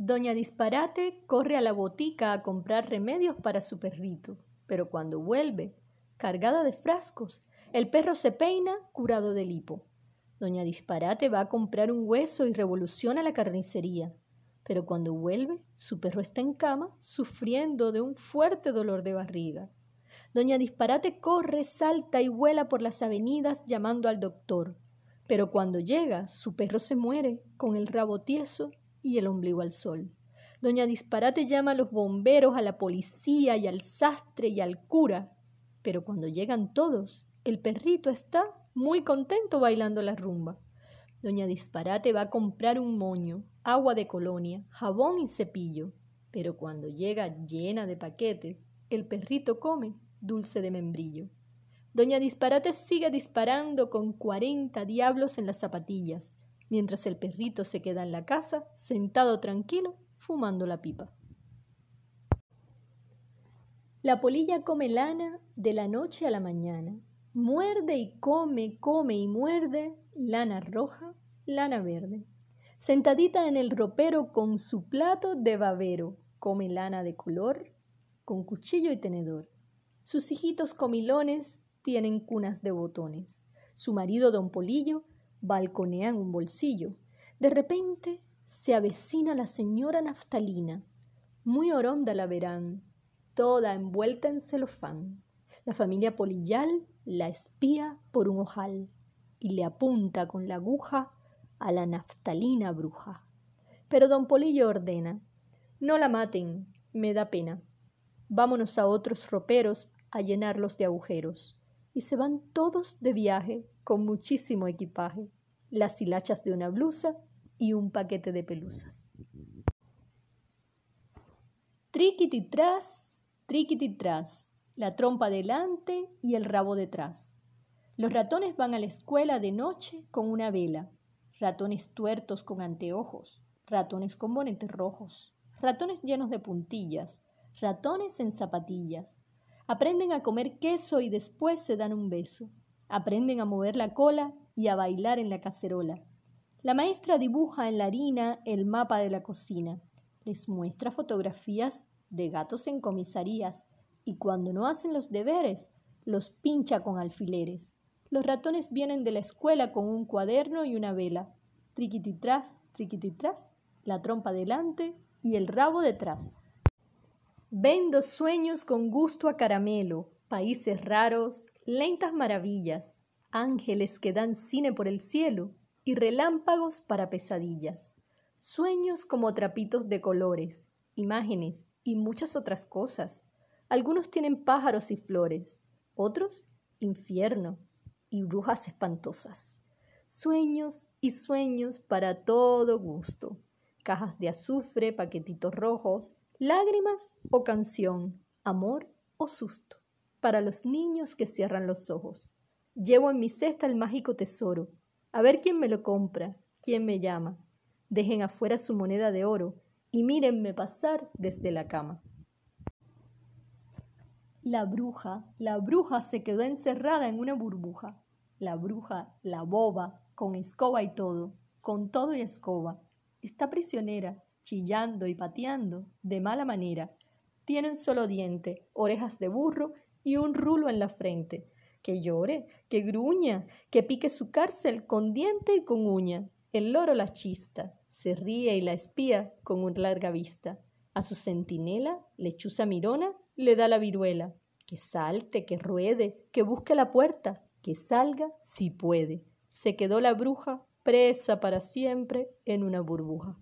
Doña Disparate corre a la botica a comprar remedios para su perrito, pero cuando vuelve, cargada de frascos, el perro se peina curado del hipo. Doña Disparate va a comprar un hueso y revoluciona la carnicería, pero cuando vuelve, su perro está en cama sufriendo de un fuerte dolor de barriga. Doña Disparate corre, salta y vuela por las avenidas llamando al doctor, pero cuando llega, su perro se muere con el rabo tieso y el ombligo al sol. Doña Disparate llama a los bomberos, a la policía y al sastre y al cura. Pero cuando llegan todos, el perrito está muy contento bailando la rumba. Doña Disparate va a comprar un moño, agua de colonia, jabón y cepillo. Pero cuando llega llena de paquetes, el perrito come dulce de membrillo. Doña Disparate sigue disparando con cuarenta diablos en las zapatillas mientras el perrito se queda en la casa, sentado tranquilo, fumando la pipa. La polilla come lana de la noche a la mañana. Muerde y come, come y muerde lana roja, lana verde. Sentadita en el ropero con su plato de babero, come lana de color con cuchillo y tenedor. Sus hijitos comilones tienen cunas de botones. Su marido, don Polillo, balconea en un bolsillo. De repente se avecina la señora Naftalina. Muy oronda la verán, toda envuelta en celofán. La familia Polillal la espía por un ojal y le apunta con la aguja a la naftalina bruja. Pero don Polillo ordena, no la maten, me da pena. Vámonos a otros roperos a llenarlos de agujeros. Y se van todos de viaje con muchísimo equipaje, las hilachas de una blusa y un paquete de pelusas. Triquititras, triquititras, la trompa delante y el rabo detrás. Los ratones van a la escuela de noche con una vela, ratones tuertos con anteojos, ratones con bonetes rojos, ratones llenos de puntillas, ratones en zapatillas. Aprenden a comer queso y después se dan un beso. Aprenden a mover la cola y a bailar en la cacerola. La maestra dibuja en la harina el mapa de la cocina. Les muestra fotografías de gatos en comisarías y cuando no hacen los deberes, los pincha con alfileres. Los ratones vienen de la escuela con un cuaderno y una vela. Triquititras, triquititras, la trompa delante y el rabo detrás. Vendo sueños con gusto a caramelo, países raros, lentas maravillas, ángeles que dan cine por el cielo y relámpagos para pesadillas, sueños como trapitos de colores, imágenes y muchas otras cosas. Algunos tienen pájaros y flores, otros infierno y brujas espantosas. Sueños y sueños para todo gusto. Cajas de azufre, paquetitos rojos, lágrimas o canción, amor o susto para los niños que cierran los ojos. Llevo en mi cesta el mágico tesoro. A ver quién me lo compra, quién me llama. Dejen afuera su moneda de oro y mírenme pasar desde la cama. La bruja, la bruja se quedó encerrada en una burbuja. La bruja, la boba, con escoba y todo, con todo y escoba, está prisionera, chillando y pateando de mala manera. Tiene un solo diente, orejas de burro y un rulo en la frente. Que llore, que gruña, que pique su cárcel con diente y con uña. El loro la chista, se ríe y la espía con una larga vista. A su centinela, lechuza mirona, le da la viruela. Que salte, que ruede, que busque la puerta, que salga si puede. Se quedó la bruja presa para siempre en una burbuja.